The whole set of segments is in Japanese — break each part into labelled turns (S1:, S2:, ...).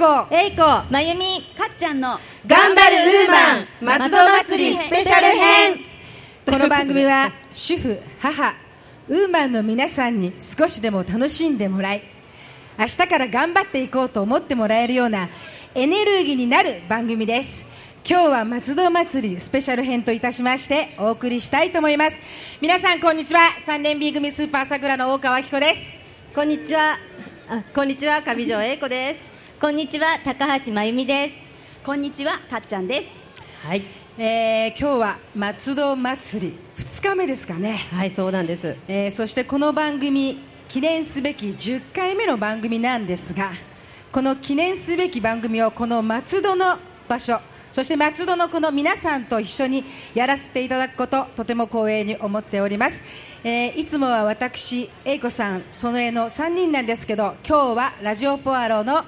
S1: こ
S2: えいこ
S3: まゆみ
S4: かっちゃんの
S2: 頑張るウーマン松戸祭りスペシャル編。
S1: この番組は主婦母ウーマンの皆さんに少しでも楽しんでもらい明日から頑張っていこうと思ってもらえるようなエネルギーになる番組です今日は松戸祭りスペシャル編といたしましてお送りしたいと思います。皆さんこんにちは。3年 B 組スーパーさくらの大川明子です。
S2: こんにちは。あこんにちは。上条英子です。
S3: こんにちは。高橋まゆみです。
S4: こんにちは。かっちゃんです。
S2: はい。
S1: えー今日は松戸祭り。2日目ですかね。
S2: はいそうなんです。
S1: えーそしてこの番組記念すべき10回目の番組なんですがこの記念すべき番組をこの松戸の場所そして松戸のこの皆さんと一緒にやらせていただくこととても光栄に思っております、えーいつもは私英子さんその絵の3人なんですけど今日はラジオポアロの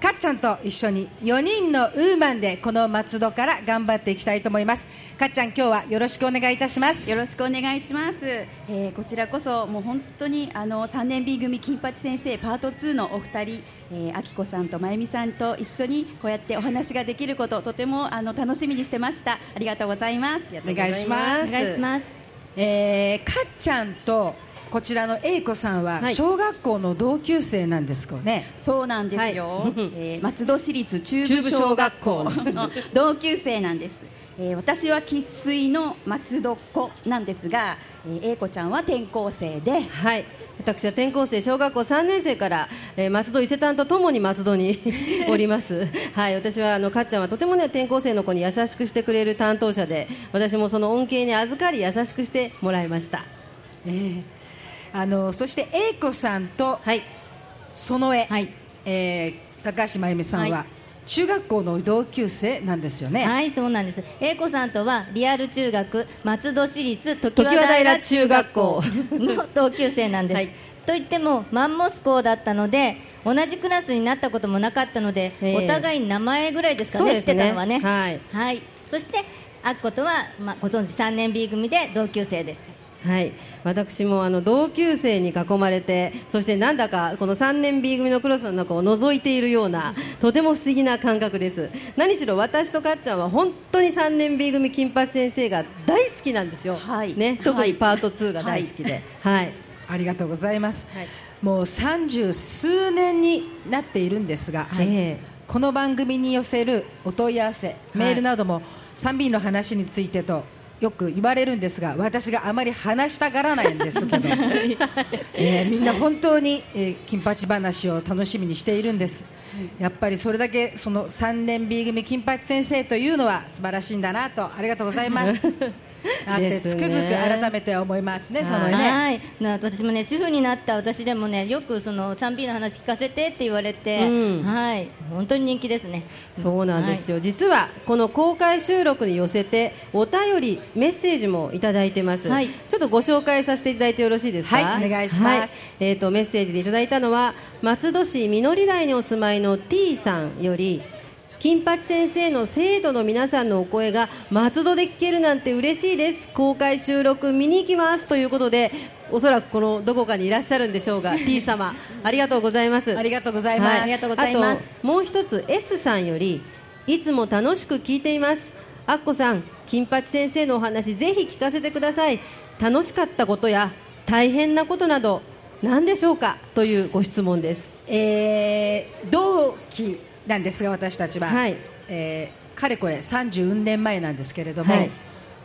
S1: かっちゃんと一緒に4人のウーマンでこの松戸から頑張っていきたいと思います。かっちゃん今日はよろしくお願いいたします。
S4: よろしくお願いします、えーこちらこそもう本当にあの3年 B 組金八先生パート2のお二人、えー、あきこさんとまゆみさんと一緒にこうやってお話ができることとてもあの楽しみにしてました。ありがとうございます。
S1: お願いします。
S3: お願いします。
S1: えー、かっちゃんとこちらの英子さんは
S2: はい。
S1: 小学校の同級生なんですかね、
S4: そうなんですよ、
S2: はい。
S4: えー松戸市立中部小学校。の 同級生なんです、えー私は生粋の松戸っ子なんですが、えー、英子ちゃんは転校生で。
S2: はい。私は転校生小学校3年生から、えー松戸伊勢丹とともに松戸に おります。はい。私はあのかっちゃんはとてもね転校生の子に優しくしてくれる担当者で私もその恩恵に預かり優しくしてもらいました。
S1: えーあのそして英子さんと
S2: はい。
S1: その絵、
S3: はい。
S1: えー高橋真由美さんは、
S3: はい。
S1: 中学校の同級生なんですよね、
S3: はいそうなんです。英子さんとはリアル中学松戸市立常
S2: 常盤
S3: 盤平
S2: 平中学校
S3: の同級生なんです、
S2: はい。
S3: といってもマンモス校だったので同じクラスになったこともなかったので、
S2: ええ。
S3: お互いに名前ぐらいですかね知ってたのはね。
S2: はい。
S3: はい、そしてあっことは、まあ、ご存知3年 B 組で同級生です
S2: はい、私もあの同級生に囲まれてそしてなんだかこの3年 B 組のクロスの中を覗いているようなとても不思議な感覚です。何しろ私とかっちゃんは本当に3年 B 組金八先生が大好きなんですよ、
S4: はい。
S2: ね、特
S4: はい。
S2: にパート2が大好きで、はい。
S1: ありがとうございます、
S2: はい。
S1: もう三十数年になっているんですが、
S2: はいええ。
S1: この番組に寄せるお問い合わせ、メールなども 3B の話についてとよく言われるんですが私があまり話したがらないんですけど、えーみんな本当に、えー金八話を楽しみにしているんです、やっぱりそれだけその3年 B 組金八先生というのは素晴らしいんだなとありがとうございます あってつくづく改めて思いますね、そのね。
S3: はい。な私もね主婦になった私でもねよくその 3B の話聞かせてって言われて、
S2: うん。
S3: はい。本当に人気ですね。
S2: そうなんですよ、実はこの公開収録に寄せてお便りメッセージもいただいてます、
S3: はい。
S2: ちょっとご紹介させていただいてよろしいですか？
S1: はい。お願いします。
S2: はい。えー、とメッセージでいただいたのは松戸市実り台にお住まいの T さんより金八先生の生徒の皆さんのお声が松戸で聞けるなんて嬉しいです。公開収録見に行きます。ということでおそらくこのどこかにいらっしゃるんでしょうが T 様ありがとうございます。
S1: ありがとうございます。
S2: はい。
S3: ありがとうございます。
S2: あともう一つ S さんよりいつも楽しく聞いています。アッコさん金八先生のお話ぜひ聞かせてください。楽しかったことや大変なことなど何でしょうか？というご質問です。
S1: えー同期なんですが私たちは、
S2: はい。
S1: えーかれこれ30年前なんですけれども、
S2: はい。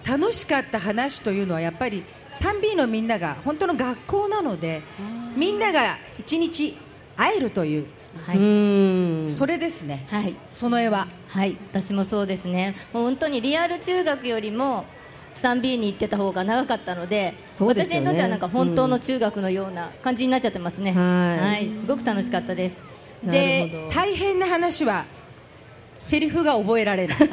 S1: 楽しかった話というのはやっぱり 3B のみんなが本当の学校なのでみんなが一日会えるという、
S3: はい。う
S2: ーん。
S1: それですね、
S3: はい。
S1: その絵は。
S3: はい、私もそうですね。もう本当にリアル中学よりも 3B に行ってた方が長かったので、
S2: ね。
S3: 私にとってはなんか本当の中学のような感じになっちゃってますね。
S2: はい。
S3: すごく楽しかったです。
S1: で大変な話はセリフが覚えられない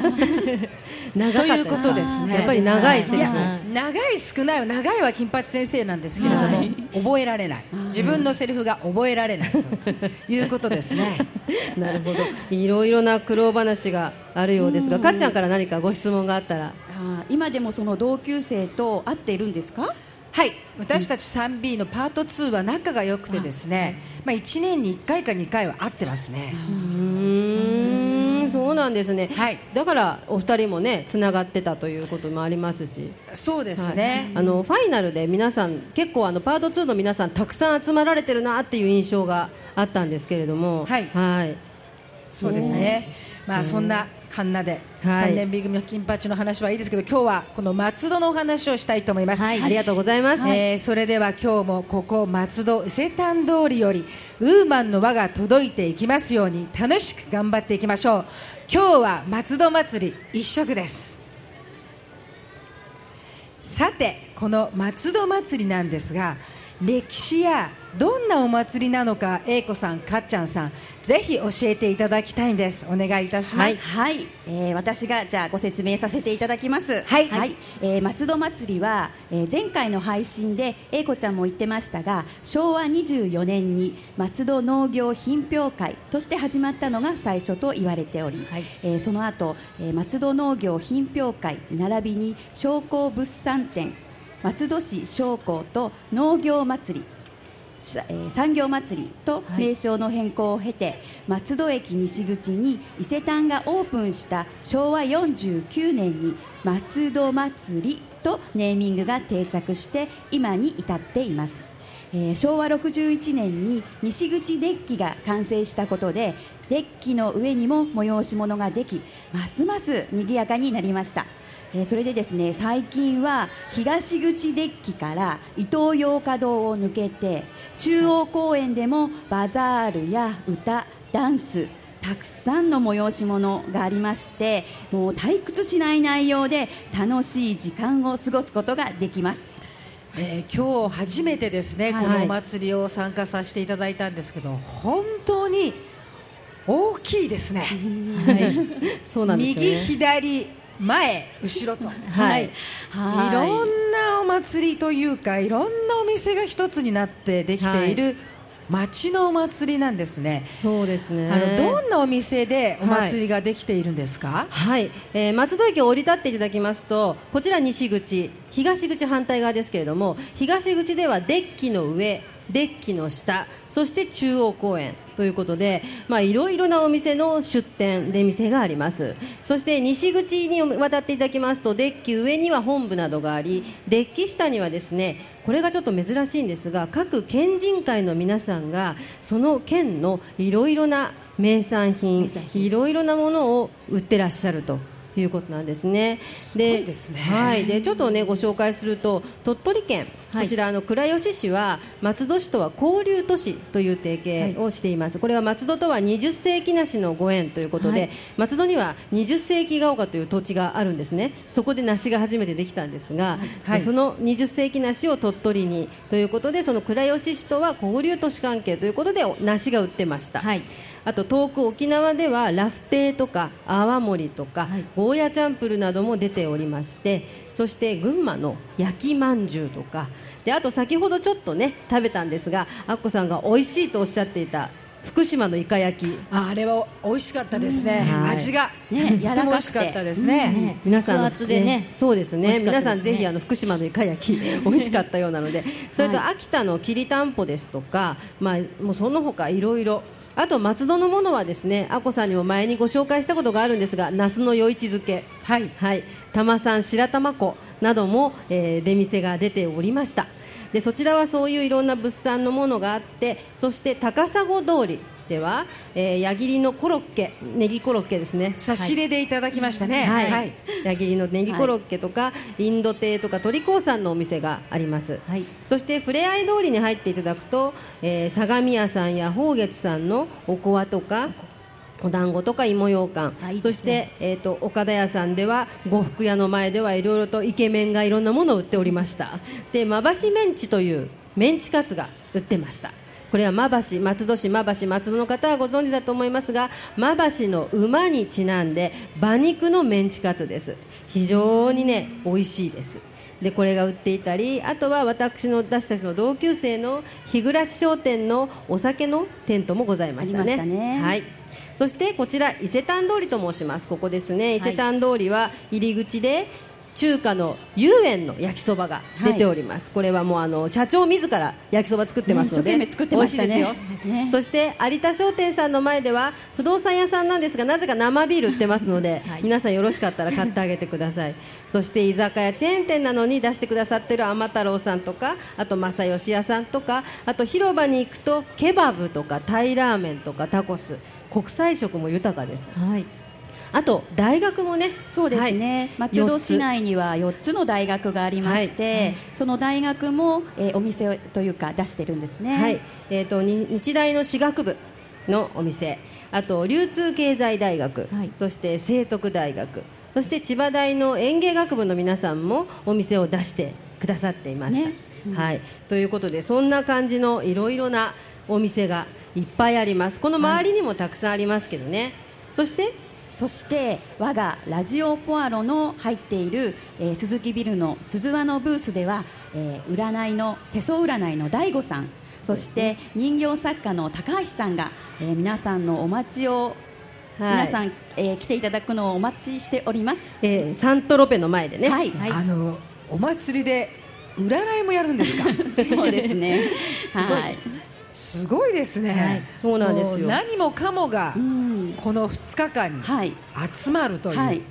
S1: ということですね。
S2: やっぱり長いセリフ。
S1: 長い少ない長いは金八先生なんですけれども、
S3: はい。
S1: 覚えられない。自分のセリフが覚えられないということですね。
S2: なるほど。いろいろな苦労話があるようですがかっちゃんから何かご質問があったら。
S4: 今でもその同級生と会っているんですか？
S1: はい。私たち 3B のパート2は仲が良くてですね、まあ、1年に1回か2回は会ってますね、
S2: うーん。そうなんですね、
S1: はい。
S2: だからお二人もねつながってたということもありますし。
S1: そうですね、
S2: あのファイナルで皆さん結構あのパート2の皆さんたくさん集まられてるなっていう印象があったんですけれども。
S1: はい。
S2: はい。
S1: そうですね、まあ、そんなカンナで
S2: はい。
S1: 3年 B 組の金八の話はいいですけど今日はこの松戸のお話をしたいと思います、
S2: ありがとうございます、
S1: えーそれでは今日もここ松戸伊勢丹通りよりウーマンの輪が届いていきますように楽しく頑張っていきましょう。今日は松戸祭り一色です。さてこの松戸祭りなんですが歴史やどんなお祭りなのか英子さんかっちゃんさんぜひ教えていただきたいんです。お願いいたします、
S4: はい、えー私がじゃあご説明させていただきます。
S1: はい。
S4: えー松戸祭りは、えー前回の配信で英子ちゃんも言ってましたが、昭和24年に松戸農業品評会として始まったのが最初と言われており、
S1: はい。
S4: えーその後、えー松戸農業品評会並びに商工物産展、松戸市商工と農業祭り。産業祭りと名称の変更を経て、松戸駅西口に伊勢丹がオープンした昭和49年に松戸祭りとネーミングが定着して今に至っています、えー昭和61年に西口デッキが完成したことでデッキの上にも催し物ができますます賑やかになりました。それでですね最近は東口デッキから伊東洋華堂を抜けて中央公園でもバザールや歌ダンスたくさんの催し物がありましてもう退屈しない内容で楽しい時間を過ごすことができます。
S1: えー今日初めてですね、
S2: はい。
S1: このお祭りを参加させていただいたんですけど本当に大きいですね、
S2: そうなんですよね。
S1: 右左前後ろと、
S2: はい。
S4: はい。
S1: い。ろんなお祭りというかいろんなお店が一つになってできている町のお祭りなんですね、
S2: そうですね。
S1: あのどんなお店でお祭りができているんですか、
S2: はい、えー松戸駅を降り立っていただきますとこちら西口東口反対側ですけれども東口ではデッキの上デッキの下そして中央公園ということでまあいろいろなお店の出店出店があります。そして西口に渡っていただきますとデッキ上には本部などがありデッキ下にはですねこれがちょっと珍しいんですが各県人会の皆さんがその県のいろいろな名産品。いろいろなものを売ってらっしゃるということなんですね。
S1: ごいですね
S2: はい、でちょっとねご紹介すると鳥取県、
S3: はい
S2: こちらあの倉吉市は松戸市とは交流都市という提携をしています。これは松戸とは20世紀なしのご縁ということで、
S3: はい
S2: 松戸には20世紀が丘という土地があるんですね。そこで梨が初めてできたんですが、
S1: はい
S2: でその20世紀梨を鳥取にということでその倉吉市とは交流都市関係ということで梨が売ってました。
S3: はい
S2: あと遠く沖縄ではラフテーとか泡盛とか、
S3: はい。
S2: ゴーヤチャンプルなども出ておりましてそして群馬の焼きまんじゅうとかであと先ほどちょっとね食べたんですがアッコさんが美味しいとおっしゃっていた福島のイカ焼き。
S1: ああれは美味しかったですね、
S2: うん。はい。
S1: 味が、
S4: ね
S1: とても美味しかったですね、
S3: ね。
S2: 皆さんの
S3: 肉厚でね。
S2: そうですね。皆さんぜひあの福島のイカ焼き 美味しかったようなので。それと秋田のきりたんぽですとかまあもうその他いろいろあと松戸のものはですねあこさんにも前にご紹介したことがあるんですが那須の余市漬け。
S1: はい。
S2: はい。玉産白玉粉なども、えー出店が出ておりました。でそちらはそういういろんな物産のものがあってそして高砂通りでは、えー矢切のコロッケネギコロッケですね。
S1: 差し入れでいただきましたね、
S2: はい、
S1: はい。
S2: 矢切のネギコロッケとか、インド亭とか鳥興産のお店があります、
S3: はい。
S2: そしてふれあい通りに入っていただくと、えー相模屋さんや宝月さんのおこわとかお団子とか芋ようかん、
S3: ね。
S2: そして、えー、と岡田屋さんでは呉服屋の前ではいろいろとイケメンがいろんなものを売っておりました。でまばしメンチというメンチカツが売ってましたこれはまばし松戸市まばし松戸の方はご存知だと思いますがまばしの馬にちなんで馬肉のメンチカツです。非常にね美味しいです。でこれが売っていたりあとは私の私たちの同級生の日暮商店のお酒のテントもございましたね。
S4: ありましたね。
S2: はい。そしてこちら伊勢丹通りと申します。ここですね。伊勢丹通りは入り口で中華の遊園の焼きそばが出ております、これはもうあの社長自ら焼きそば作ってますので、
S4: ね一生懸命作ってました ね。
S2: そして有田商店さんの前では不動産屋さんなんですがなぜか生ビール売ってますので、
S3: はい。
S2: 皆さんよろしかったら買ってあげてください。そして居酒屋チェーン店なのに出してくださってる天太郎さんとかあと正義屋さんとかあと広場に行くとケバブとかタイラーメンとかタコス。国際色も豊かです。
S3: はい
S2: あと大学もね
S4: そうですね、
S2: はい。
S4: 松戸市内には4つ。の大学がありまして、その大学も、えーお店というか出してるんですね。
S2: はい、えー、とに日大の私学部のお店。あと流通経済大学、
S3: はい。
S2: そして聖徳大学。そして千葉大の園芸学部の皆さんもお店を出してくださっていました。
S4: ね。
S2: はい、ということでそんな感じのいろいろなお店がいっぱいあります。この周りにもたくさんありますけどね、そして
S4: そして我がラジオポアロの入っている、えー鈴木ビルの鈴輪のブースでは、えー占いの手相占いの大悟さんそして人形作家の高橋さんが、えー皆さんのお待ちを、
S2: はい。
S4: 皆さん、えー来ていただくのをお待ちしております。
S2: えーサントロペの前でね、
S4: はい、
S3: はい。
S1: あのお祭りで占いもやるんですか？
S4: そうですね。はい。
S1: すごいですね、
S3: はい
S2: そうなんですよ。
S1: も何もかもが
S4: うん。
S1: この2日間に
S4: はい。
S1: 集まるという
S4: はい。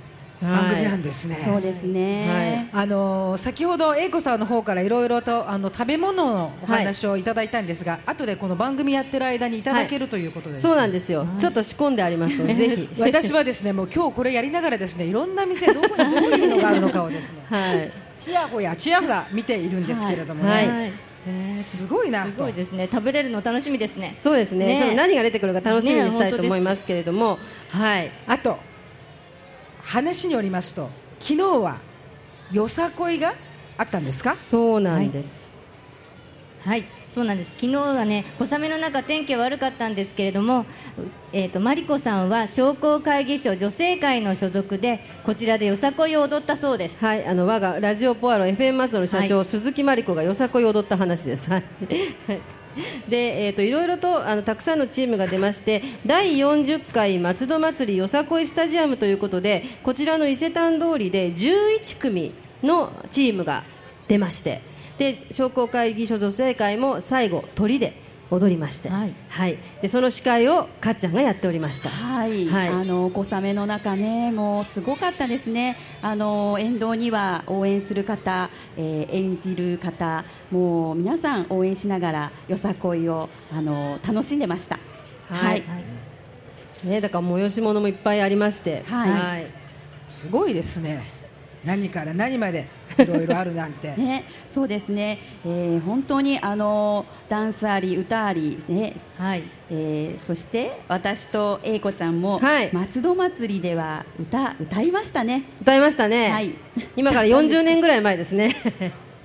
S1: 番組なんですね、
S4: そうですね。
S1: あの先ほど英子さんの方からいろいろとあの食べ物のお話をいただいたんですが、後でこの番組やってる間にいただけるということです、
S2: そうなんですよ、ちょっと仕込んでありますので、ぜひ。
S1: 私はですねもう今日これやりながらですねいろんな店どこにどういうのがあるのかをですね
S2: はい。
S1: ちやほやちやほや見ているんですけれどもね、
S2: はい
S1: すごいな
S3: す
S1: と
S3: ごいですね。食べれるの楽しみですね。
S2: そうですね。
S3: ね
S2: ちょっと何が出てくるか楽しみにしたい
S3: ね
S2: と思いますけれども、はい、
S1: あと話によりますと昨日はよさこいがあったんですか？
S2: そうなんです、
S3: はいそうなんです昨日はね小雨の中天気は悪かったんですけれども、えー、とマリコさんは商工会議所女性会の所属でこちらでよさこいを踊ったそうです
S2: はい、あの我がラジオポアロ FM マスの社長、
S3: はい
S2: 鈴木真理子がよさこいを踊った話です。はい。はいで、えー、といろいろとあのたくさんのチームが出まして第40回松戸祭りよさこいスタジアムということでこちらの伊勢丹通りで11組のチームが出ましてで商工会議所女性会も最後鳥で踊りまして、
S3: はい。
S2: でその司会をかっちゃんがやっておりました。
S4: はい、
S2: はい。
S4: あの小雨の中ね、もうすごかったですね。あの沿道には応援する方、えー演じる方、もう皆さん応援しながらよさこいをあの楽しんでました。
S2: はい。ね、だから催し物もいっぱいありまして、
S4: はい。
S1: すごいですね。何から何までいろいろあるなんて。
S4: ね、そうですね、えー本当にあのダンスあり歌あり、ね。
S3: はい。
S4: えーそして私と英子ちゃんも、
S2: はい。
S4: 松戸祭りでは歌歌いましたね。
S2: 歌いましたね、
S4: はい。
S2: 今から 40年ぐらい前ですね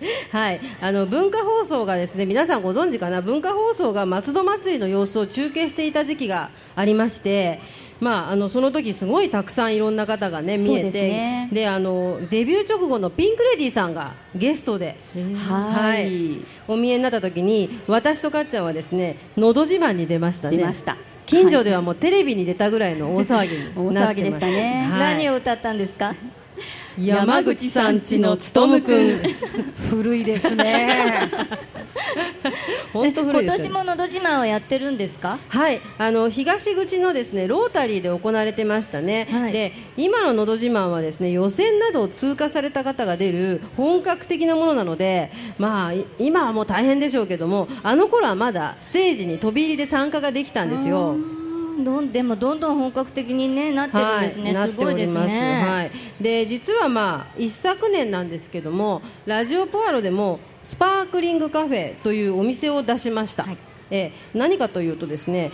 S2: はい、あの文化放送がですね皆さんご存知かな？文化放送が松戸祭りの様子を中継していた時期がありまして、まあ、あのその時すごいたくさんいろんな方が、ね、見えて
S4: ね
S2: であのデビュー直後のピンク・レディーさんがゲストで、
S4: はい。
S2: お見えになった時に私とかっちゃんはですね「のど自慢」に出ましたね。
S4: 出ました。
S2: 近所ではもうテレビに出たぐらいの大騒ぎ
S4: 大
S2: になってま
S4: 騒ぎでしたね。
S2: はい。
S3: 何を歌ったんですか？
S2: 山口さんちのつとむくん。
S1: 古いですね。
S2: 本当古い
S3: 今
S2: ですよ
S3: 年ものど自慢をやってるんですか？
S2: はい、あの東口のですねロータリーで行われてましたね、
S3: はい。
S2: で今ののど自慢はですね予選などを通過された方が出る本格的なものなので、まあ、い今はもう大変でしょうけどもあの頃はまだステージに飛び入りで参加ができたんですよ。
S3: どんでもどんどん本格的に、ね、なってるんですね、
S2: なっ
S3: すごいです。ね、
S2: はい。で実はまあ一昨年なんですけどもラジオポアロでもスパークリングカフェというお店を出しました。
S3: はい
S2: えー何かというとですね。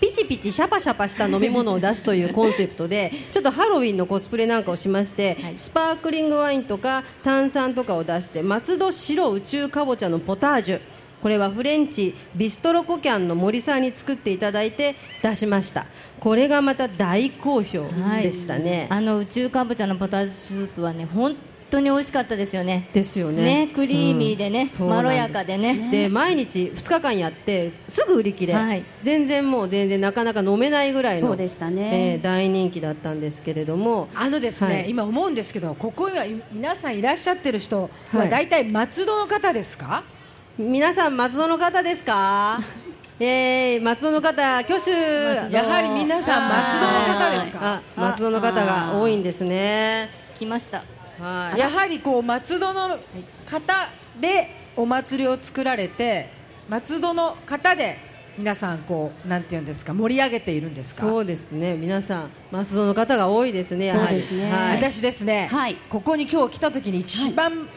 S2: ピチピチシャパシャパした飲み物を出すというコンセプトで ちょっとハロウィンのコスプレなんかをしまして、
S3: はい
S2: スパークリングワインとか炭酸とかを出して松戸白宇宙かぼちゃのポタージュこれはフレンチビストロコキャンの森さんに作っていただいて出しました。これがまた大好評
S3: はい。
S2: でしたね、
S3: あの宇宙かぼちゃのポタージュスープはね本当に美味しかったですよね。
S2: ですよね。
S3: ねクリーミーでね、
S2: うん。
S3: まろやかでね。
S2: で毎日2日間やってすぐ売り切れ、
S3: はい。
S2: 全然もう全然なかなか飲めないぐらいの
S4: そうでしたね。
S2: えー大人気だったんですけれども。
S1: あのですね、
S2: はい。
S1: 今思うんですけどここには皆さんいらっしゃってる人
S2: は
S1: はい。大体松戸の方ですか、
S2: 皆さん松戸の方ですか？えー、松戸の方挙手。
S1: やはり皆さん松戸の方ですか？
S2: あ松戸の方が多いんですね。
S3: 来ました。
S2: はい。
S1: やはりこう松戸の方でお祭りを作られて松戸の方で皆さんこうなんていうんですか盛り上げているんですか？
S2: そうですね。皆さん松戸の方が多いですね
S4: そうですね。
S2: はい。
S1: 私ですね、
S4: はい。
S1: ここに今日来た時に一番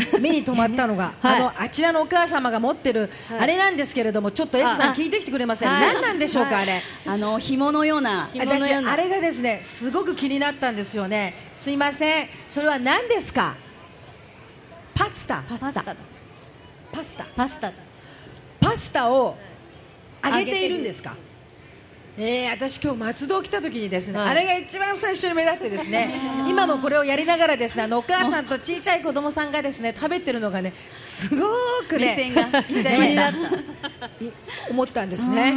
S1: 目に留まったのが、
S2: はい。
S1: あのあちらのお母様が持ってる、
S2: はい。
S1: あれなんですけれどもちょっとエクさん
S2: あ
S1: 聞いてきてくれません、
S2: はい。
S1: 何なんでしょうか、あれ。
S4: あの紐のような。
S1: 私あれがですねすごく気になったんですよね。すいません。それは何ですか？パスタ。
S3: パスタ。だ
S1: パスタ。
S3: パスタ。だ
S1: パスタを揚げているんですか？えー、私今日松戸来た時にですね、
S2: はい。
S1: あれが一番最初に目立ってですね 今もこれをやりながらですねあのお母さんと小さい子供さんがですね食べてるのがねすごくね思ったんですね。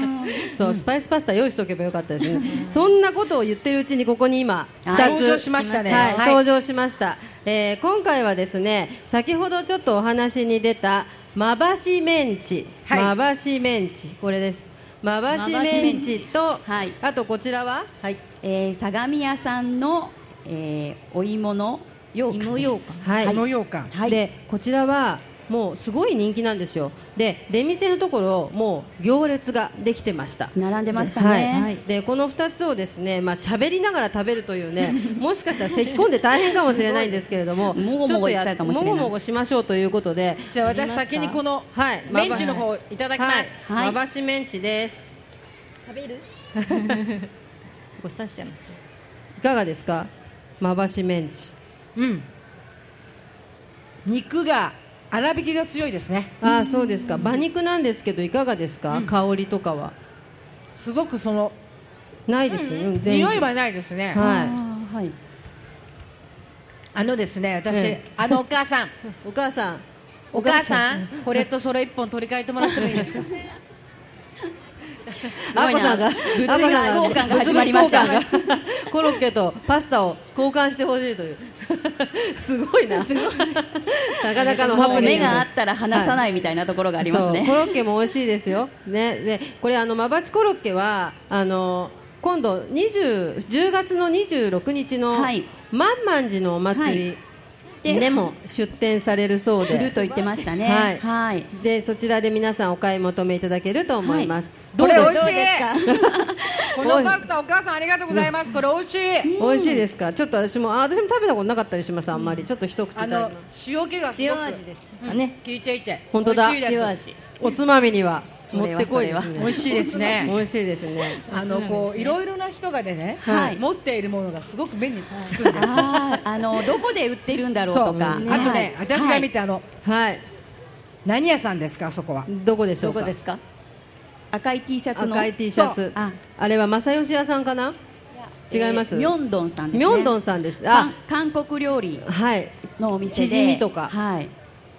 S2: そう、スパイスパスタ用意しておけばよかったです。ね。そんなことを言ってるうちにここに今二つ、
S4: はい
S1: 登場しましたね。
S2: はい、
S1: はい。
S2: 登場しました。えー今回はですね、先ほどちょっとお話に出たまばしメンチ、
S1: はい。
S2: まばしメンチ。これです。まばしメンチと、
S4: はい。
S2: あとこちらは、はい、
S4: えー相模屋さんの、えーお芋の羊羹です。
S3: 芋羊羹。
S2: はい、
S1: この羊羹。
S4: はい。
S2: でこちらはもうすごい人気なんですよ。で出店のところもう行列ができてました。
S4: 並んでました
S2: はい。
S4: ね、
S3: はい。
S2: でこの2つをですねまあ喋りながら食べるというね もしかしたら咳込んで大変かもしれないんですけれども
S4: もごもごいっちゃうかもしれない。
S2: もごもごしましょうということで。
S1: じゃあ私先にこの
S2: はい。
S1: メンチの方いただきます、
S2: はい。
S4: はい。
S2: まばしメンチです。
S3: 食べる？ご刺しちゃいますよ。
S2: いかがですか？まばしメンチ。
S1: うん。肉が粗挽きが強いですね。
S2: ああそうですか。馬肉なんですけどいかがですか、香りとかは。
S1: すごくその
S2: ないです？よ、ね全然。
S1: 匂いはないですね、
S2: はい。
S4: はい。
S1: あのですね私、
S2: ええ。
S1: あのお母さん。
S2: お母さん
S1: お母さん。これとそれ一本取り替えてもらってもいいですか？
S2: あこさんが
S4: 物々交換が始まりました。
S2: コロッケとパスタを交換してほしいという。すごいな。なかなかのハプニング
S4: 目があったら離さないみたいなところがありますね、
S2: そうコロッケも美味しいですよ。ねでこれあのまばしコロッケはあの今度20 10月の26日の
S4: はい。
S2: 万満寺のお祭り
S4: で
S2: でも出店されるそうで、
S4: 来ると言ってましたね。
S2: はい。
S4: はい。
S2: でそちらで皆さんお買い求めいただけると思います、
S1: これ美味し
S3: どうです？か
S1: いこのパスタお母さんありがとうございます。これ美味しい。
S2: 美味しいですか？ちょっと私もあ私も食べたことなかったりしますあんまり。ちょっと一口
S1: あ
S2: 食べま
S1: の
S2: す
S1: 塩気がすごく。
S3: 塩味ですかね、
S1: 効いていて。
S2: 本当だ。
S3: 塩味。
S2: おつまみにはもってこいです
S4: そ
S2: ね。
S1: 美味しいですね。
S2: 美味しいですね。
S1: あのこういろいろな人がでね、
S4: はい。
S1: 持っているものがすごく目につくんですよ。
S4: あのどこで売ってるんだろうとか、
S1: あとね、
S4: はい。
S1: 私が見てあの
S2: はい。
S1: 何屋さんですかあそこは？
S2: どこでしょうか？
S3: どこですか？
S4: 赤い T シャツの？
S2: 赤い T シャツ。
S4: あ。
S2: あれは正義屋さんかな？違います？
S4: えーミョンドンさんですね。
S2: ミョンドンさんです。あ。
S4: 韓韓国料理
S2: はい
S4: のお店で。
S2: チヂミとか。
S4: はい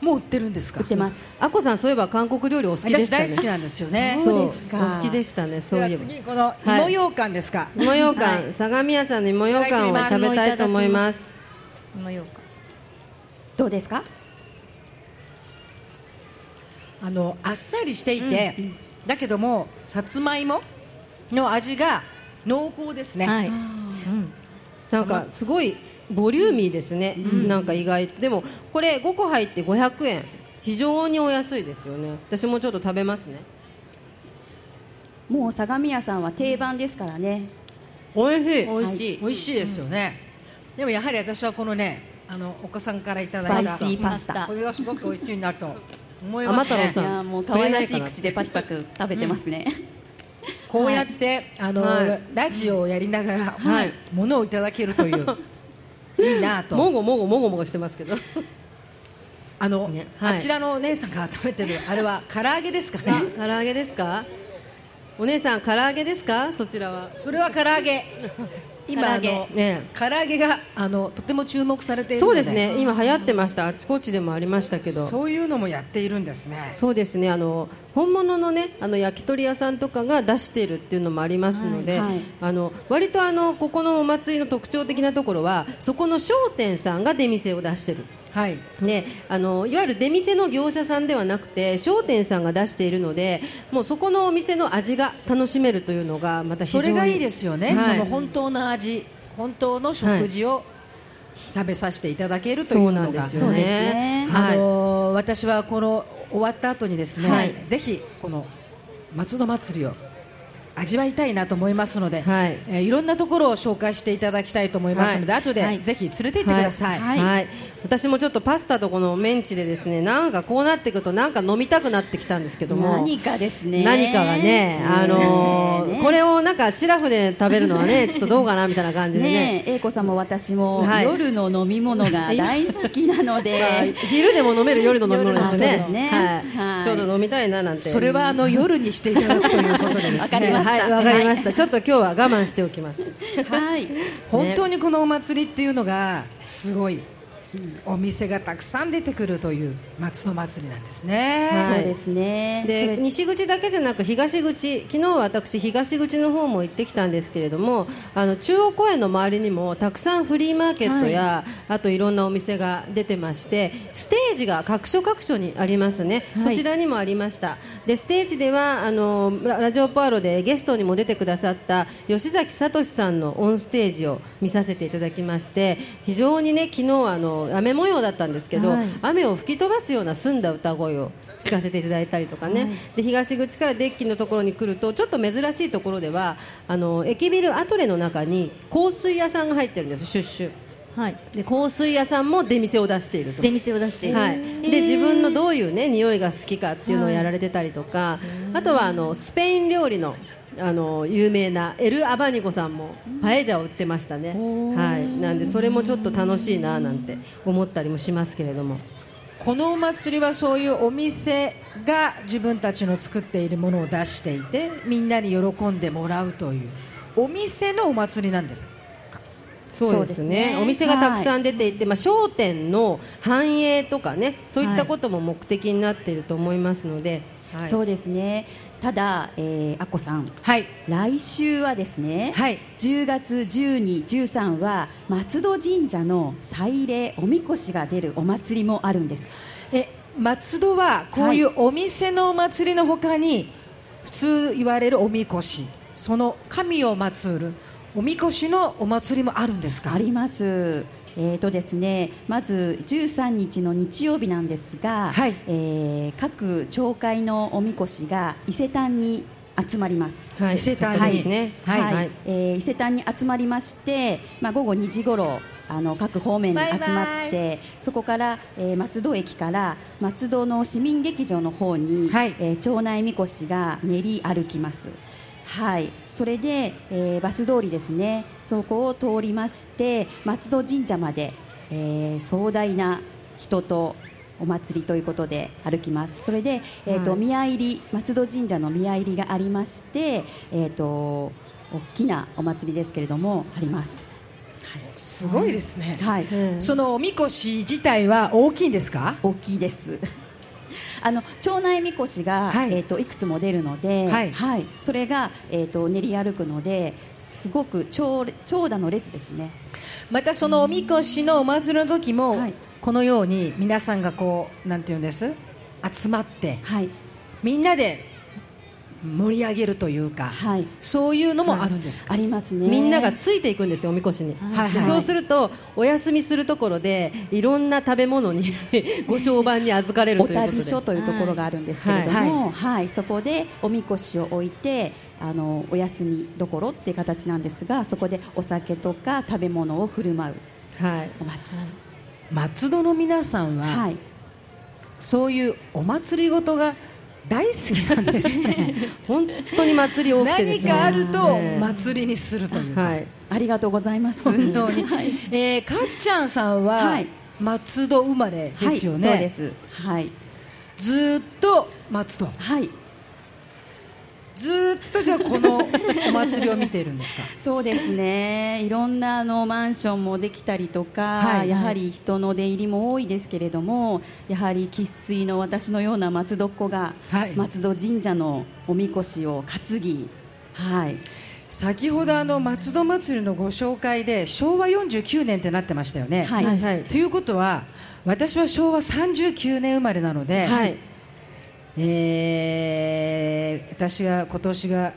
S1: もう売ってるんですか？
S4: 売ってます。
S2: あこさんそういえば韓国料理お好きで
S1: 私
S2: したね。
S1: 大好きなんですよね。
S4: そうですか。
S2: お好きでしたねそういえば。
S1: 次この芋羊羹ですか？
S2: 芋羊羹、
S4: はい。
S2: 相模屋さんの芋羊羹を食べたいと思います。
S3: 芋ようか
S4: どうですか？
S1: あのあっさりしていて、だけどもさつまいもの味が濃厚ですね。
S3: はい、うん、
S2: なんかすごいボリューミーですね、なんか意外と。でもこれ5個入って500円非常にお安いですよね。私もちょっと食べますね。
S4: もう相模屋さんは定番ですからね。
S2: おいしい。
S3: 美味しい、
S1: 美味しいですよね。でもやはり私はこのねあのお子さんからいた
S4: ス
S1: だいた
S4: パイシーパスタ。
S1: これがすごく美味しいなと思いますね。
S2: 天太郎さん。
S4: いやもう可愛らしい口でパクパク食べてますね、
S1: こうやって、あの、
S2: はい。
S1: ラジオをやりながら、
S2: はい。
S1: ものをいただけるという いいなと。
S2: もごもごもごもごしてますけど。
S1: あの、
S2: ねはい。
S1: あちらのお姉さんが食べてるあれは唐揚げですかね。
S2: 唐揚げですか？お姉さん唐揚げですか？そちらは。
S1: それは唐揚げ今
S3: 揚げ。
S1: の、
S2: ね。
S1: 唐揚げがあのとても注目されているの
S2: そうですね。今流行ってました。あちこちでもありましたけど。
S1: そういうのもやっているんですね。
S2: そうですね。あの本物のねあの焼き鳥屋さんとかが出しているっていうのもありますので、
S4: はいはい。
S2: あの割とあのここのお祭りの特徴的なところはそこの商店さんが出店を出してる
S1: はい。
S2: ね、あのいわゆる出店の業者さんではなくて商店さんが出しているのでもうそこのお店の味が楽しめるというのがまた
S1: それがいいですよね、
S2: はい。
S1: その本当の味本当の食事を食べさせていただけるとい
S2: そう
S1: うのが
S2: なんですよ
S4: そう
S2: ね
S4: ね。
S2: はい。
S1: あのー私はこの終わった後にですね、
S2: はい。
S1: ぜひこの松戸祭りを味わいたいなと思いますので、
S2: はい。
S1: えーいろんなところを紹介していただきたいと思いますので、後で、
S3: はい。
S1: ぜひ連れて行ってください。
S2: はい、はい。私もちょっとパスタとこのメンチでですねなんかこうなってくるとなんか飲みたくなってきたんですけども。
S4: 何かですね。
S2: 何かがね、あのー
S4: ね。え
S2: これをなんかシラフで食べるのはねちょっとどうかなみたいな感じでね。
S4: 英子さんも私も、
S2: はい。
S4: 夜の飲み物が大好きなので、
S2: まあ昼でも飲める夜の飲み物ですね。
S4: ですね。
S2: はい
S4: はい。
S2: ちょうど飲みたいななんて。
S1: それはあの夜にしていただくということでですね。
S4: わかりました
S2: はいわかりました、ちょっと今日は我慢しておきます。
S4: はい、
S1: 本当にこのお祭りっていうのがすごい、お店がたくさん出てくるという松戸祭りなんですね。
S2: はい
S4: そうですね。
S2: で西口だけじゃなく東口昨日は私東口の方も行ってきたんですけれどもあの中央公園の周りにもたくさんフリーマーケットや、あといろんなお店が出てましてステージが各所各所にありますね、
S3: はい
S2: そちらにもありましたでステージではあのララジオパーロでゲストにも出てくださった吉崎聡さんのオンステージを見させていただきまして非常にね昨日あの雨模様だったんですけど、
S3: はい。
S2: 雨を吹き飛ばすような澄んだ歌声を聞かせていただいたりとかね、で東口からデッキのところに来るとちょっと珍しいところではあの駅ビルアトレの中に香水屋さんが入ってるんですシュッシュ
S3: はい。
S2: で香水屋さんも出店を出していると。
S3: 出店を出している、
S2: はい、
S3: えー。
S2: で自分のどういうね匂いが好きかっていうのをやられてたりとか、あとはあのスペイン料理のあの有名なエル・アバニゴさんもパエジャを売ってましたね、はい、なんでそれもちょっと楽しいななんて思ったりもしますけれども。
S1: このお祭りはそういうお店が自分たちの作っているものを出していてみんなに喜んでもらうという。お店のお祭りなんです
S2: そうですね。
S4: ね。
S2: お店がたくさん出ていて、まあ、商店の繁栄とかねそういったことも目的になっていると思いますので、はい。
S4: そうですね。ただ、えー、あこさん、
S1: はい。
S4: 来週はですね、
S1: はい。
S4: 10月12、13は松戸神社の祭礼おみこしが出るお祭りもあるんです。
S1: え松戸はこういうお店のお祭りのほかに普通言われるおみこしその神を祀るおみこしのお祭りもあるんですか？
S4: あります。えーとですね、まず13日の日曜日なんですが、
S1: はい。
S4: えー各町会のおみこしが伊勢丹に集まります。
S2: はい、
S1: 伊勢丹
S2: ですね。
S4: はい、
S2: はい
S4: えー伊勢丹に集まりまして、まあ、午後2時ごろあの各方面に集まって
S1: バイバ
S4: そこから、えー松戸駅から松戸の市民劇場の方に、
S1: はい。
S4: えー町内みこしが練り歩きます。はい、それで、えーバス通りですね。そこを通りまして松戸神社まで、えー壮大な人とお祭りということで歩きます。それで、えーと
S2: はい。
S4: 宮入り松戸神社の宮入りがありまして、えー、と大きなお祭りですけれどもあります。
S1: すごいですね、
S4: はい、
S2: うん。
S1: そのおみこし自体は大きいんですか？
S4: 大きいです あの町内みこしが、
S1: はい。
S4: いえー、といくつも出るので、
S1: はい。
S4: それが、えー、と練り歩くのですごく長長蛇の列ですね。
S1: またそのおみこしのお祭りの時も、
S4: はい。
S1: このように皆さんがこうなんていうんです？集まって
S4: はい。
S1: みんなで盛り上げるというか、
S4: はい。
S1: そういうのもあるんですか、
S4: ありますね。
S2: みんながついていくんですよ、おみこしに、
S1: はい。はい
S2: でそうするとお休みするところでいろんな食べ物に ご商売に預かれる
S4: お
S2: ということで。
S4: 旅所というところがあるんですけれど
S1: はい
S4: も、はい。そこでおみこしを置いてあのお休みどころっていう形なんですがそこでお酒とか食べ物を振る舞う。
S2: はい、
S4: お祭り、
S1: 松戸の皆さんは、
S4: はい、
S1: そういうお祭りごとが大好きなんですね。
S2: 本当に祭り多くてね。
S1: 何かあると
S2: ええ。
S1: 祭りにするというか、
S2: はい、
S4: ありがとうございます。
S1: 本当に、
S4: はい。
S1: えーかっちゃんさんは、
S4: はい。
S1: 松戸生まれですよね、
S4: はい、そうです。はい。
S1: ずーっと松戸。
S4: はい
S1: ずーっとじゃあこのお祭りを見ているんですか？
S4: そうですね。いろんなあのマンションもできたりとか、
S1: はい
S4: やはり人の出入りも多いですけれどもやはり生粋の私のような松戸っ子が、
S1: はい。
S4: 松戸神社のおみこしを担ぎ、はい、
S1: 先ほどあの松戸祭りのご紹介で昭和49年ってなってましたよね、
S4: はい。
S2: はいはい
S1: ということは私は昭和39年生まれなので、
S2: はい
S1: えー私が今年が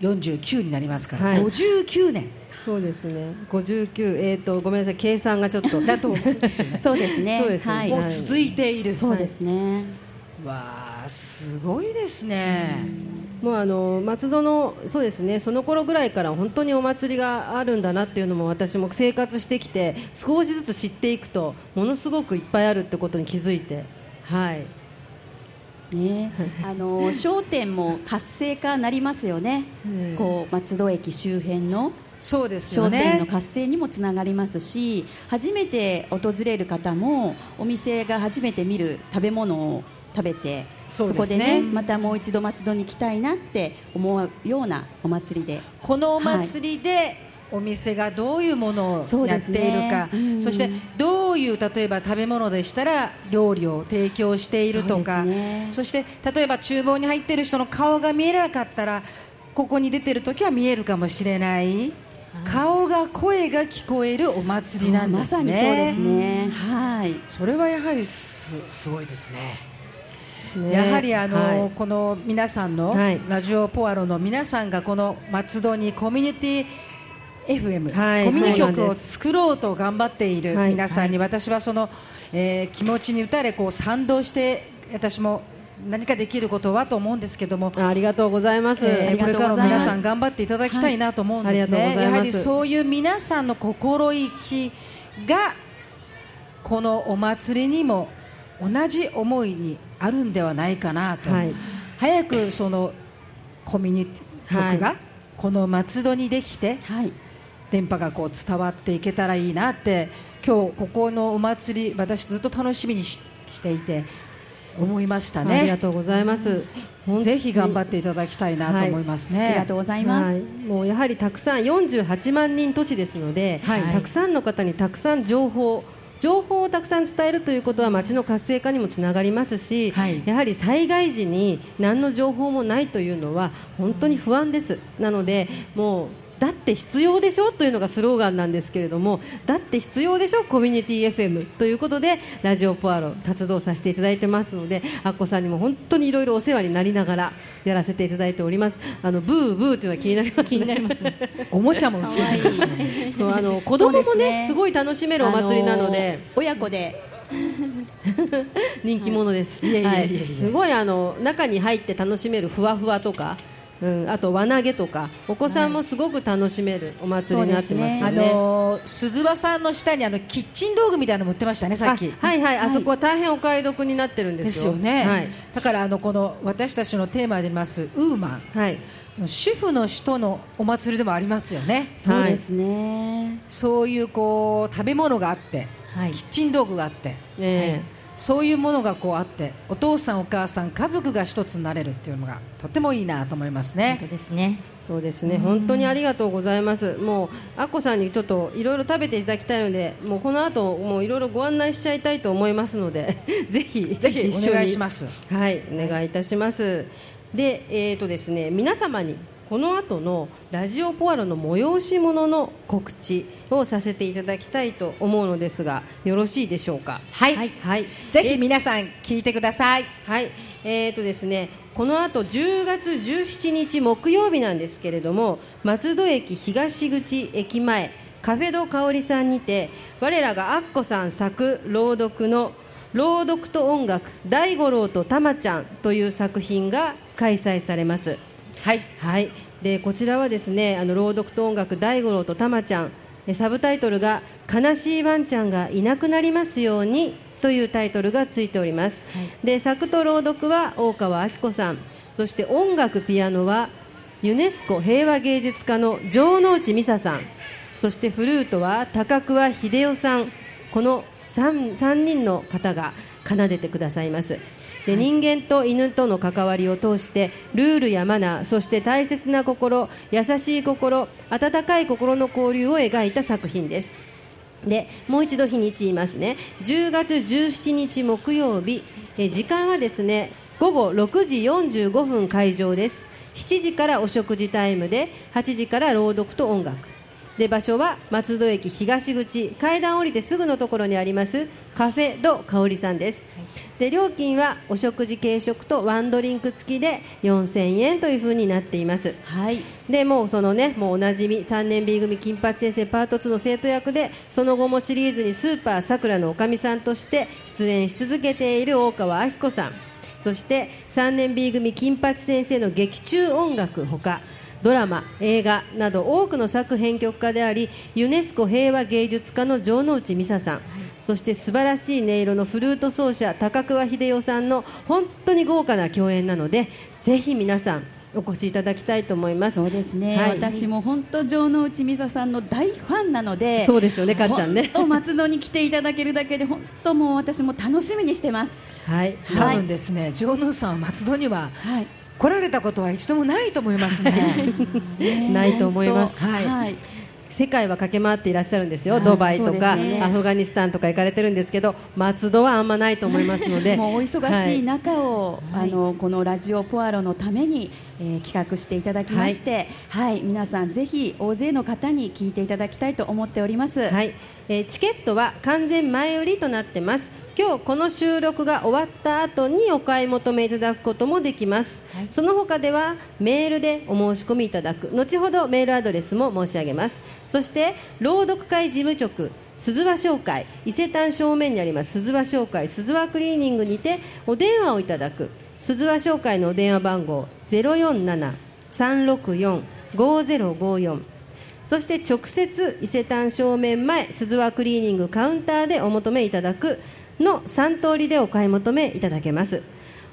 S1: 49になりますから、
S2: はい。
S1: 59年。
S2: そうですね。59えっ、とごめんなさい。計算がちょっと。
S1: だと思うんですよね
S4: そうですね。
S2: そうですね。
S4: はい。
S1: もう続いている、
S4: そうですね、
S1: わあすごいですね、
S2: もうあの松戸のそうですね。その頃ぐらいから本当にお祭りがあるんだなっていうのも私も生活してきて少しずつ知っていくとものすごくいっぱいあるってことに気づいてはい
S4: ね、あの商店も活性化なりますよね、
S2: うん。
S4: こう松戸駅周辺の
S1: そうですよ
S4: 商店
S1: ね
S4: の活性にもつながりますし初めて訪れる方もお店が初めて見る食べ物を食べて
S1: そう
S4: こで
S1: ね
S4: ねまたもう一度松戸に来たいなって思うようなお祭りで。
S1: このお祭りで、お店がどういうものをやっているかそ,、
S4: うん。
S1: してどういう例えば食べ物でしたら料理を提供しているとか
S4: そね。
S1: そして例えば厨房に入っている人の顔が見えなかったらここに出てる時は見えるかもしれない。顔が声が聞こえるお祭りなんで
S4: ますさ
S1: ね
S4: にそうですね。はい。
S1: それはやはりすすごいですね。
S2: ね。
S1: やはりあの、
S2: はい。
S1: この皆さんの、
S2: はい。
S1: ラジオポアロの皆さんがこの松戸にコミュニティ FM、
S2: はい
S1: コミュニ局を作ろうと頑張っている
S2: はい
S1: 皆さんに、私はその、えー気持ちに打たれこう賛同して私も何かできることはと思うんですけども、
S2: あありがとうございます、
S1: えーこれからも皆さん頑張っていただきたいなと思うんですね、やはりそういう皆さんの心意気がこのお祭りにも同じ思いにあるんではないかなと、
S2: はい。
S1: 早くそのコミュニティ局
S2: は
S1: がこの松戸にできて
S4: はい
S1: 電波がこう伝わっていけたらいいなって今日ここのお祭り私ずっと楽しみにししていて思いました
S2: ありが
S1: ね
S2: とうございます。
S1: ぜひ頑張っていただきたいなと思いますね、
S4: ありがとうございます、
S2: はい、もうやはりたくさん48万人都市ですので、
S1: はい。
S2: たくさんの方にたくさん情報情報をたくさん伝えるということは街の活性化にもつながりますし、
S1: はい。
S2: やはり災害時に何の情報もないというのは本当に不安です。なのでもうだって必要でしょというのがスローガンなんですけれどもだって必要でしょコミュニティ FM ということでラジオポアロ活動させていただいてますのでアッコさんにも本当にいろいろお世話になりながらやらせていただいております。あのブーブーというのは気になりますね。
S3: 気になります。ね
S1: おもちゃも
S2: そうあの子供もね
S4: ね。
S2: すごい楽しめるお祭りなので、
S4: あの親子で。
S2: 人気者です、はい。すごいあの中に入って楽しめるふわふわとか、うん、あと輪投げとかお子さんもすごく楽しめるお祭りになってますよ
S1: あ
S2: ね。
S1: のー鈴輪さんの下にあのキッチン道具みたいなのも売ってましたねさっき。
S2: あはいはい、あそこは大変お買い得になってるんで
S1: ですす
S2: よ。
S1: よね、
S2: はい、
S1: だからあのこの私たちのテーマでありますウーマン。
S2: はい、
S1: 主婦の人のお祭りでもありますよね。
S4: そうですね、
S1: そういうこう食べ物があって、
S3: はい。
S1: キッチン道具があって、
S2: え
S1: そういうものがこうあってお父さんお母さん家族が一つになれるっていうのがとてもいいなと思います
S3: 本
S1: ね
S3: 当ですね。
S2: そうですね、本当にありがとうございます。もうアッコさんにちょっといろいろ食べていただきたいので、もうこの後もういろいろご案内しちゃいたいと思いますので、ぜひ
S1: ぜひ
S2: 一緒に。
S1: お願いします。
S2: はい、お願いいたします。で、えーとですね、皆様にこの後のラジオポアロの催し物の告知をさせていただきたいと思うのですが、よろしいでしょうか？
S1: はい、
S3: はい。
S2: はい、
S1: ぜひ皆さん聞いてください。
S2: はい、えーとですね、この後10月17日木曜日なんですけれども、松戸駅東口駅前カフェド香織さんにて、我らがアッコさん作朗読の朗読と音楽大五郎とたまちゃんという作品が開催されます。
S1: はい。
S2: はい、でこちらはですねあの朗読と音楽大五郎とたまちゃん。えサブタイトルが「悲しいワンちゃんがいなくなりますように」というタイトルがついております、で作と朗読は大川明子さん。そして音楽ピアノはユネスコ平和芸術家の城之内美沙さん。そしてフルートは高桑秀夫さん。この 3, 3人の方が奏でてくださいますで人間と犬との関わりを通してルールやマナーそして大切な心優しい心温かい心の交流を描いた作品です。でもう一度日にち言いますね。10月17日木曜日え時間はですね午後6時45分会場です。7時からお食事タイムで8時から朗読と音楽で場所は松戸駅東口階段降りてすぐのところにありますカフェド香里さんです、で料金はお食事軽食とワンドリンク付きで4000円というふうになっています。
S4: はい。
S2: でもうそのねもうおなじみ3年 B 組金八先生パート2の生徒役でその後もシリーズにスーパーさくらのおかみさんとして出演し続けている大川明子さん。そして3年 B 組金八先生の劇中音楽ほかドラマ、映画など多くの作編曲家でありユネスコ平和芸術家の城之内美沙さん、そして素晴らしい音色のフルート奏者高桑秀夫さんの本当に豪華な共演なのでぜひ皆さんお越しいただきたいと思います。
S4: そうですね、
S2: はい。
S4: 私も本当城之内美沙さんの大ファンなので
S2: そうですよねかっちゃんね。
S4: 松戸に来ていただけるだけで本当もう私も楽しみにしてます。
S2: はい、
S1: 多分ですね、城之内さんは松戸には
S4: はい
S1: 来られたことは一度もないと思いますね。
S4: ね。
S2: ないと思います。
S1: はい。
S4: はい。
S2: 世界は駆け回っていらっしゃるんですよ、
S4: はい。
S2: ドバイとか、
S4: ね。
S2: アフガニスタンとか行かれてるんですけど松戸はあんまないと思いますので。
S4: もうお忙しい中を、
S2: はい。
S4: あのこのラジオポアロのために、えー企画していただきまして、はい、皆さんぜひ大勢の方に聞いていただきたいと思っております。
S2: はい。えーチケットは完全前売りとなってます。今日この収録が終わった後にお買い求めいただくこともできます、その他ではメールでお申し込みいただく。後ほどメールアドレスも申し上げます。そして朗読会事務局鈴和商会伊勢丹正面にあります鈴和商会鈴和クリーニングにてお電話をいただく鈴和商会のお電話番号047-364-5054そして直接伊勢丹正面前鈴和クリーニングカウンターでお求めいただくの3通りでお買い求めいただけます。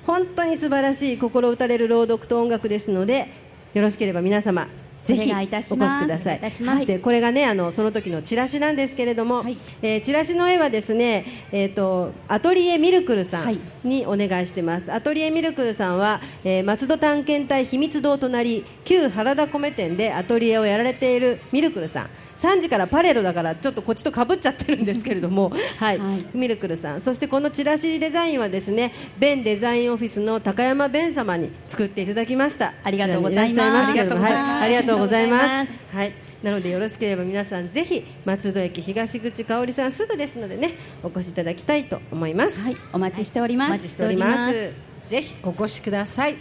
S2: 本当に素晴らしい心打たれる朗読と音楽ですのでよろしければ皆様ぜひ
S4: お
S2: 越
S4: し
S2: ください。
S3: ま
S2: してこれがねあのその時のチラシなんですけれども、
S4: はい。
S2: えーチラシの絵はですね、えー、とアトリエミルクルさん
S4: はい。
S2: にお願いしてます、アトリエミルクルさんは、えー松戸探検隊秘密堂隣旧原田米店でアトリエをやられているミルクルさん3時からパレードだからちょっとこっちとかぶっちゃってるんですけれども、はい。
S4: はい。
S2: ミルクルさん。そしてこのチラシデザインはですねベンデザインオフィスの高山ベン様に作っていただきました。
S4: ありがとうございます。
S2: ありがとうございます。
S3: ありがとうございます。
S2: はい、なのでよろしければ皆さんぜひ松戸駅東口香織さんすぐですのでねお越しいただきたいと思います。
S4: はい、お待ちしております。
S3: お待ちしております。
S1: ぜひお越しください。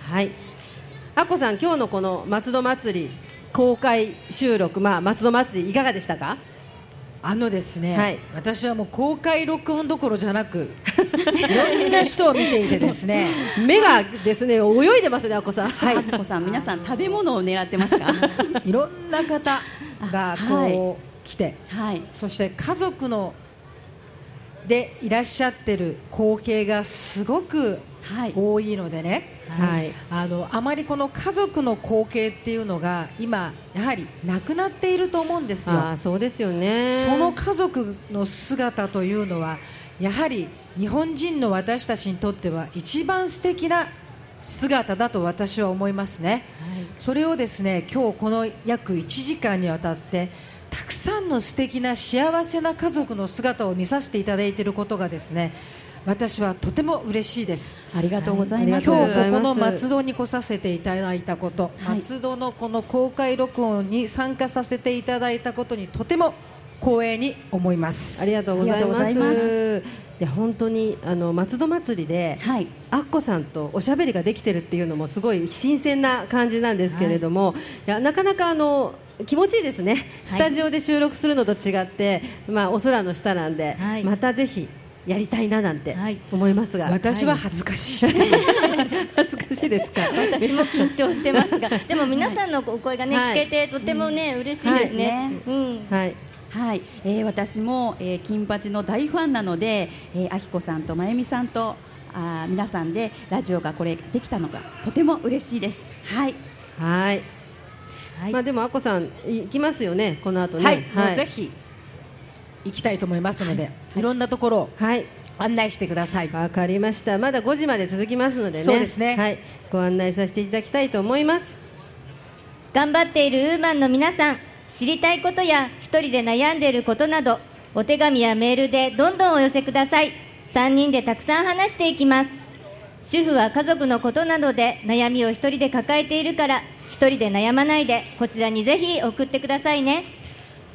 S2: はい。あこさん今日のこの松戸祭り公開収録まあ松戸祭りいかがでしたか？
S1: あのですね、
S2: はい
S1: 私はもう公開録音どころじゃなく いろんな人を見ていてですね
S2: 目がですね泳いでますねあこさん。
S1: はい
S4: あっこさん、皆さん食べ物を狙ってますか？
S1: いろんな方がこう、
S4: はい
S1: 来て
S4: はい、
S1: そして家族のでいらっしゃってる光景がすごく
S4: はい、
S1: 多いのでね、
S2: はい。
S1: あのあまりこの家族の光景っていうのが今やはりなくなっていると思うんですよ。
S2: あーそうですよね。
S1: その家族の姿というのはやはり日本人の私たちにとっては一番素敵な姿だと私は思いますね、それをですね今日この約1時間にわたってたくさんの素敵な幸せな家族の姿を見させていただいていることがですね私はとても嬉しいです。
S4: ありがとうございます。
S1: 今日ここの松戸に来させていただいたこと、
S4: はい。
S1: 松戸のこの公開録音に参加させていただいたことにとても光栄に思います。
S2: ありがとうございます。
S4: いま
S2: いや本当にあの松戸祭りで。
S4: はい、
S2: アッコさんとおしゃべりができてるっていうのもすごい新鮮な感じなんですけれども、い、やなかなかあの気持ちいいですね、スタジオで収録するのと違って、まあ、お空の下なんで、
S3: はい。
S2: またぜひやりたいななんて
S3: はい。
S2: 思いますが、
S1: 私は恥ずかしい。です、
S2: 恥ずかしいですか？
S3: 私も緊張してますが、でも皆さんのお声がね、
S2: はい。
S3: 聞けてとてもね、嬉しいですね。
S4: はい。
S3: うん。
S2: はい。
S4: はい、えー私も、えー金八の大ファンなので、えー、あきこさんとまゆみさんとあー皆さんでラジオがこれできたのがとても嬉しいです。はい、
S2: はい、
S3: はい。
S2: まあでもアッコさん行きますよねこの後ね。
S1: はい、もうぜひ行きたいと思いますので、い、ろんなところを
S2: はい。
S1: 案内してください。
S2: わかりました。まだ5時まで続きますのでね。
S1: そうですね。
S2: はい、ご案内させていただきたいと思います。
S3: 頑張っているウーマンの皆さん知りたいことや一人で悩んでいることなどお手紙やメールでどんどんお寄せください。3人でたくさん話していきます。主婦は家族のことなどで悩みを一人で抱えているから一人で悩まないでこちらにぜひ送ってくださいね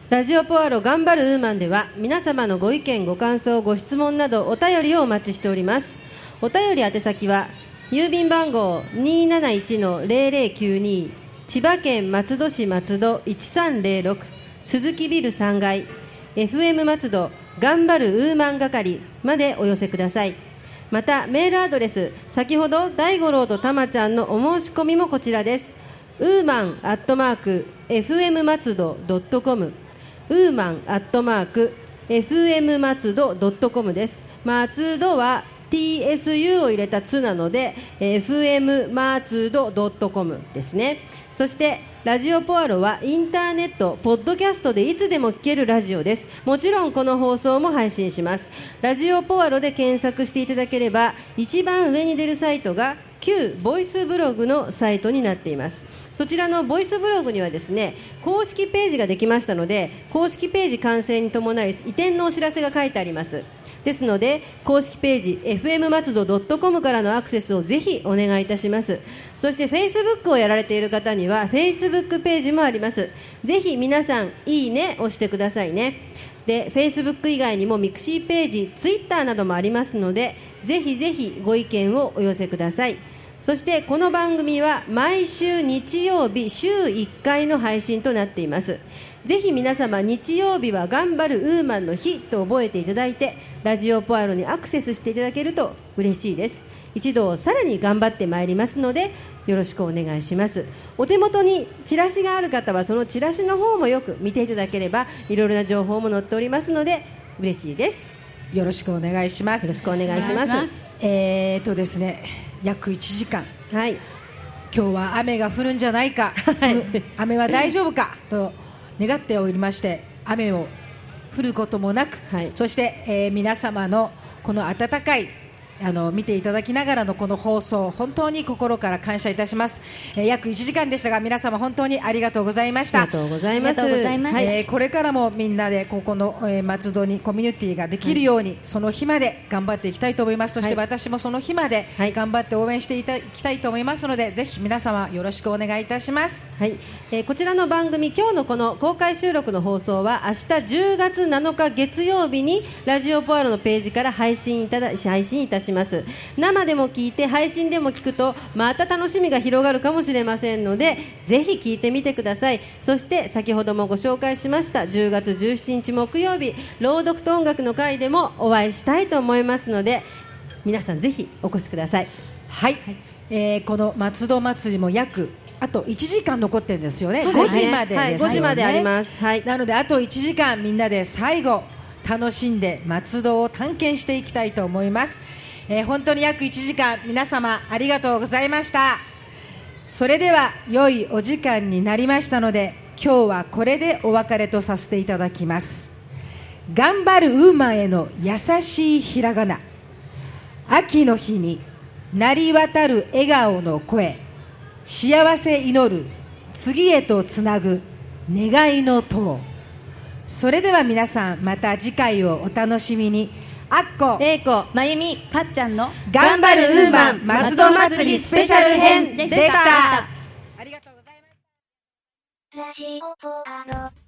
S2: ラジオポアロ頑張るウーマンでは皆様のご意見ご感想ご質問などお便りをお待ちしております。お便り宛先は郵便番号271-0092千葉県松戸市松戸1306鈴木ビル3階 FM 松戸頑張るウーマン係までお寄せください。またメールアドレス先ほど大五郎とたまちゃんのお申し込みもこちらです。ウーマンアットマーク FM 松戸ドットコムウーマンアットマーク FM 松戸ドットコムです。松戸は TSU を入れた「つ」なので FM 松戸ドットコムですね。そしてラジオポアロはインターネットポッドキャストでいつでも聞けるラジオです。もちろんこの放送も配信します。ラジオポアロで検索していただければ一番上に出るサイトが旧ボイスブログのサイトになっています。そちらのボイスブログにはですね公式ページができましたので公式ページ完成に伴い移転のお知らせが書いてあります。ですので公式ページ FM 松戸 .com からのアクセスをぜひお願いいたします。そして Facebook をやられている方には Facebook ページもあります。ぜひ皆さんいいね押してくださいね。で Facebook 以外にもミクシーページ Twitter などもありますのでぜひぜひご意見をお寄せください。そしてこの番組は毎週日曜日週1回の配信となっています。ぜひ皆様日曜日は頑張るウーマンの日と覚えていただいてラジオポアロにアクセスしていただけると嬉しいです。一度さらに頑張ってまいりますのでよろしくお願いします。お手元にチラシがある方はそのチラシの方もよく見ていただければいろいろな情報も載っておりますので嬉しいです。
S1: よろしくお願いします。
S2: よろしくお願いします。
S1: えーとですね約1時間。
S2: はい。
S1: 今日は雨が降るんじゃないか、うん 雨は大丈夫か？と願っておりまして雨を降ることもなく、
S2: はい。
S1: そして、えー皆様のこの温かいあの見ていただきながらのこの放送本当に心から感謝いたします、えー約1時間でしたが皆様本当にありがとうございました。
S2: ありがとうございます。
S3: ます
S2: はい。
S1: えーこれからもみんなでここの、えー松戸にコミュニティができるように、その日まで頑張っていきたいと思います。そして
S2: はい。
S1: 私もその日まで
S2: はい。
S1: 頑張って応援していただきたいと思いますので、ぜひ皆様よろしくお願いいたします。
S2: はい、えーこちらの番組今日のこの公開収録の放送は明日10月7日月曜日にラジオポアロのページから配信いただ配信いたします。生でも聞いて配信でも聞くとまた楽しみが広がるかもしれませんのでぜひ聞いてみてください。そして先ほどもご紹介しました10月17日木曜日朗読と音楽の会でもお会いしたいと思いますので皆さんぜひお越しください。
S1: はい、えーこの松戸祭りも約あと1時間残ってるんですよね。
S2: そうですね。
S1: 5時までですよね、
S2: はい5時まであります。はい。
S1: なのであと1時間みんなで最後楽しんで松戸を探検していきたいと思います、えー本当に約1時間皆様ありがとうございました。それでは良いお時間になりましたので今日はこれでお別れとさせていただきます。頑張るウーマンへの優しいひらがな。秋の日に鳴り渡る笑顔の声。幸せ祈る。次へとつなぐ。願いの塔。それでは皆さんまた次回をお楽しみに。あっこ
S2: 英子
S3: まゆみ
S4: かっちゃんの
S1: 頑張るウーマン松戸祭りスペシャル編でしたありがとうございました。